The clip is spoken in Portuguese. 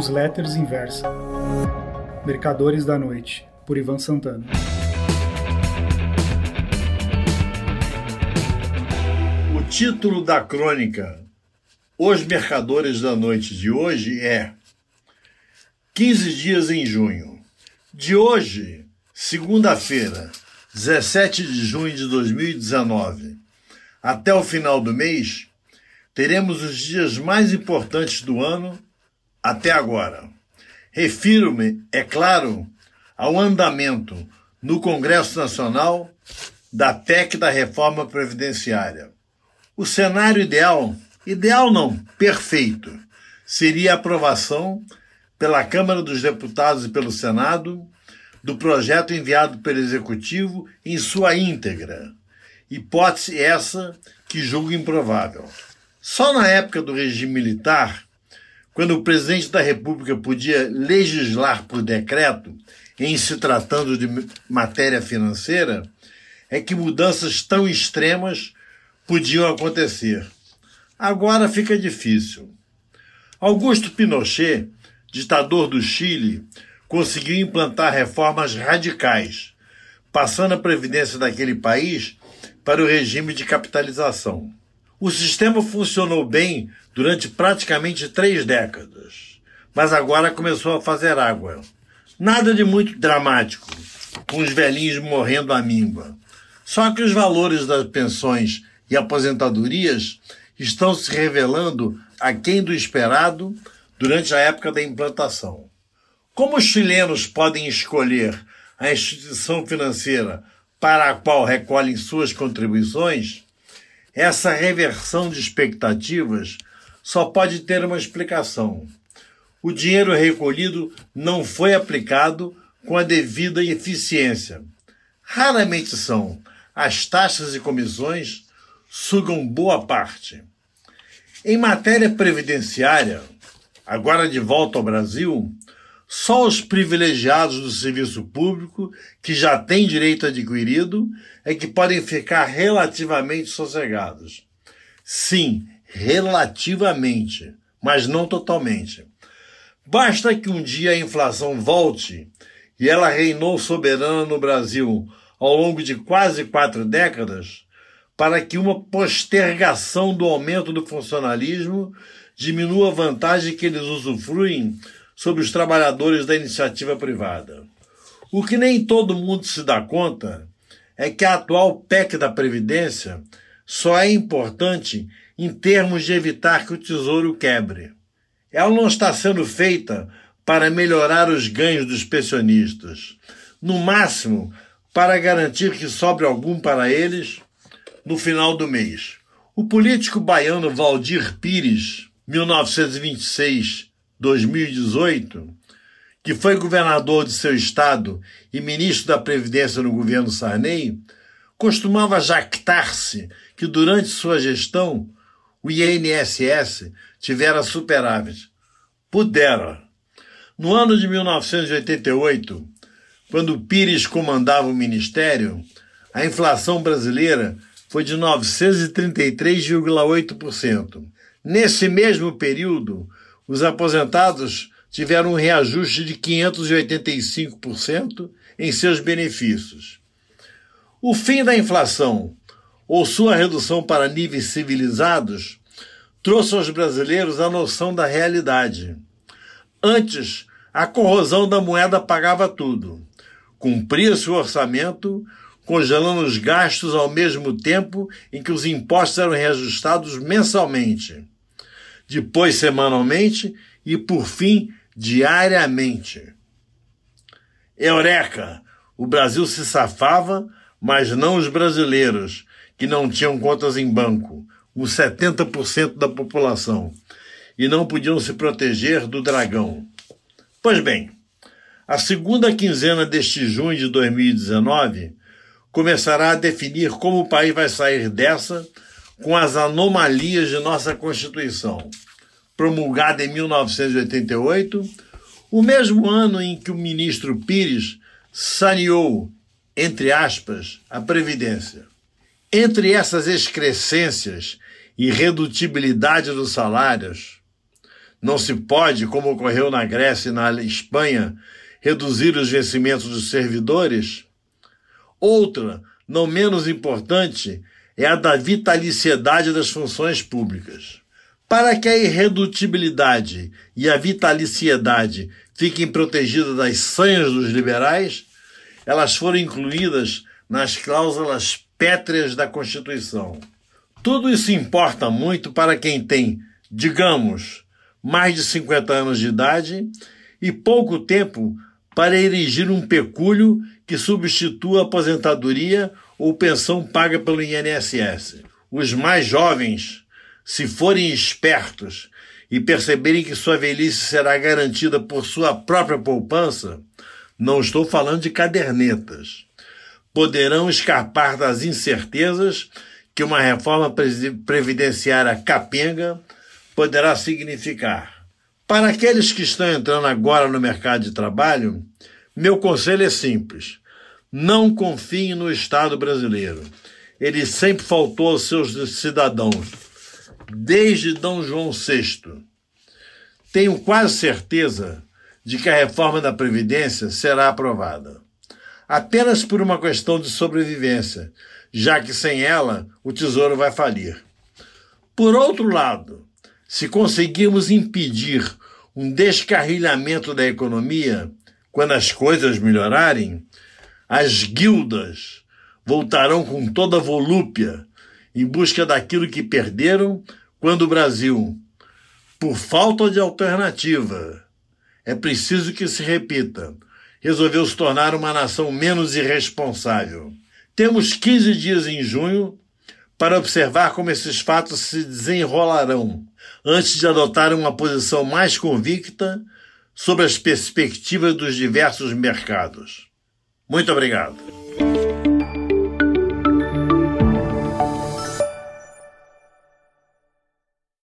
Newsletters Inversa. Mercadores da Noite, por Ivan Santana. O título da crônica Os Mercadores da Noite de hoje é 15 dias em junho. De hoje, segunda-feira, 17 de junho de 2019, até o final do mês, teremos os dias mais importantes do ano até agora. Refiro-me, é claro, ao andamento no Congresso Nacional da PEC da Reforma Previdenciária. O cenário ideal, ideal não, perfeito, seria a aprovação pela Câmara dos Deputados e pelo Senado do projeto enviado pelo Executivo em sua íntegra. Hipótese essa que julgo improvável. Só na época do regime militar, quando o presidente da República podia legislar por decreto, em se tratando de matéria financeira, é que mudanças tão extremas podiam acontecer. Agora fica difícil. Augusto Pinochet, ditador do Chile, conseguiu implantar reformas radicais, passando a previdência daquele país para o regime de capitalização. O sistema funcionou bem durante praticamente três décadas, mas agora começou a fazer água. Nada de muito dramático, com os velhinhos morrendo à míngua. Só que os valores das pensões e aposentadorias estão se revelando aquém do esperado durante a época da implantação. Como os chilenos podem escolher a instituição financeira para a qual recolhem suas contribuições, essa reversão de expectativas só pode ter uma explicação. O dinheiro recolhido não foi aplicado com a devida eficiência. Raramente são. As taxas e comissões sugam boa parte. Em matéria previdenciária, agora de volta ao Brasil, só os privilegiados do serviço público, que já têm direito adquirido, é que podem ficar relativamente sossegados. Sim, relativamente, mas não totalmente. Basta que um dia a inflação volte, e ela reinou soberana no Brasil ao longo de quase quatro décadas, para que uma postergação do aumento do funcionalismo diminua a vantagem que eles usufruem sobre os trabalhadores da iniciativa privada. O que nem todo mundo se dá conta é que a atual PEC da Previdência só é importante em termos de evitar que o tesouro quebre. Ela não está sendo feita para melhorar os ganhos dos pensionistas. No máximo, para garantir que sobre algum para eles no final do mês. O político baiano Valdir Pires, 1926 2018, que foi governador de seu estado e ministro da Previdência no governo Sarney, costumava jactar-se que durante sua gestão o INSS tivera superávit. Pudera. No ano de 1988, quando Pires comandava o ministério, a inflação brasileira foi de 933,8%. Nesse mesmo período, os aposentados tiveram um reajuste de 585% em seus benefícios. O fim da inflação, ou sua redução para níveis civilizados, trouxe aos brasileiros a noção da realidade. Antes, a corrosão da moeda pagava tudo. Cumpria-se o orçamento, congelando os gastos ao mesmo tempo em que os impostos eram reajustados mensalmente depois semanalmente e, por fim, diariamente. Eureka! O Brasil se safava, mas não os brasileiros, que não tinham contas em banco, os 70% da população, e não podiam se proteger do dragão. Pois bem, a segunda quinzena deste junho de 2019 começará a definir como o país vai sair dessa com as anomalias de nossa Constituição, promulgada em 1988, o mesmo ano em que o ministro Pires saneou, entre aspas, a Previdência. Entre essas excrescências e redutibilidade dos salários, Não se pode, como ocorreu na Grécia e na Espanha, reduzir os vencimentos dos servidores? Outra, não menos importante, é a da vitaliciedade das funções públicas. Para que a irredutibilidade e a vitaliciedade fiquem protegidas das sanhas dos liberais, elas foram incluídas nas cláusulas pétreas da Constituição. Tudo isso importa muito para quem tem, digamos, mais de 50 anos de idade e pouco tempo para erigir um pecúlio que substitua a aposentadoria ou pensão paga pelo INSS. Os mais jovens, se forem espertos e perceberem que sua velhice será garantida por sua própria poupança, não estou falando de cadernetas, poderão escapar das incertezas que uma reforma previdenciária capenga poderá significar. Para aqueles que estão entrando agora no mercado de trabalho, meu conselho é simples: não confiem no Estado brasileiro. Ele sempre faltou aos seus cidadãos, desde Dom João VI. Tenho quase certeza de que a reforma da Previdência será aprovada. Apenas por uma questão de sobrevivência, já que sem ela o tesouro vai falir. Por outro lado, se conseguirmos impedir um descarrilhamento da economia, quando as coisas melhorarem, as guildas voltarão com toda a volúpia em busca daquilo que perderam quando o Brasil, por falta de alternativa, é preciso que se repita, resolveu se tornar uma nação menos irresponsável. Temos 15 dias em junho para observar como esses fatos se desenrolarão, antes de adotar uma posição mais convicta sobre as perspectivas dos diversos mercados. Muito obrigado.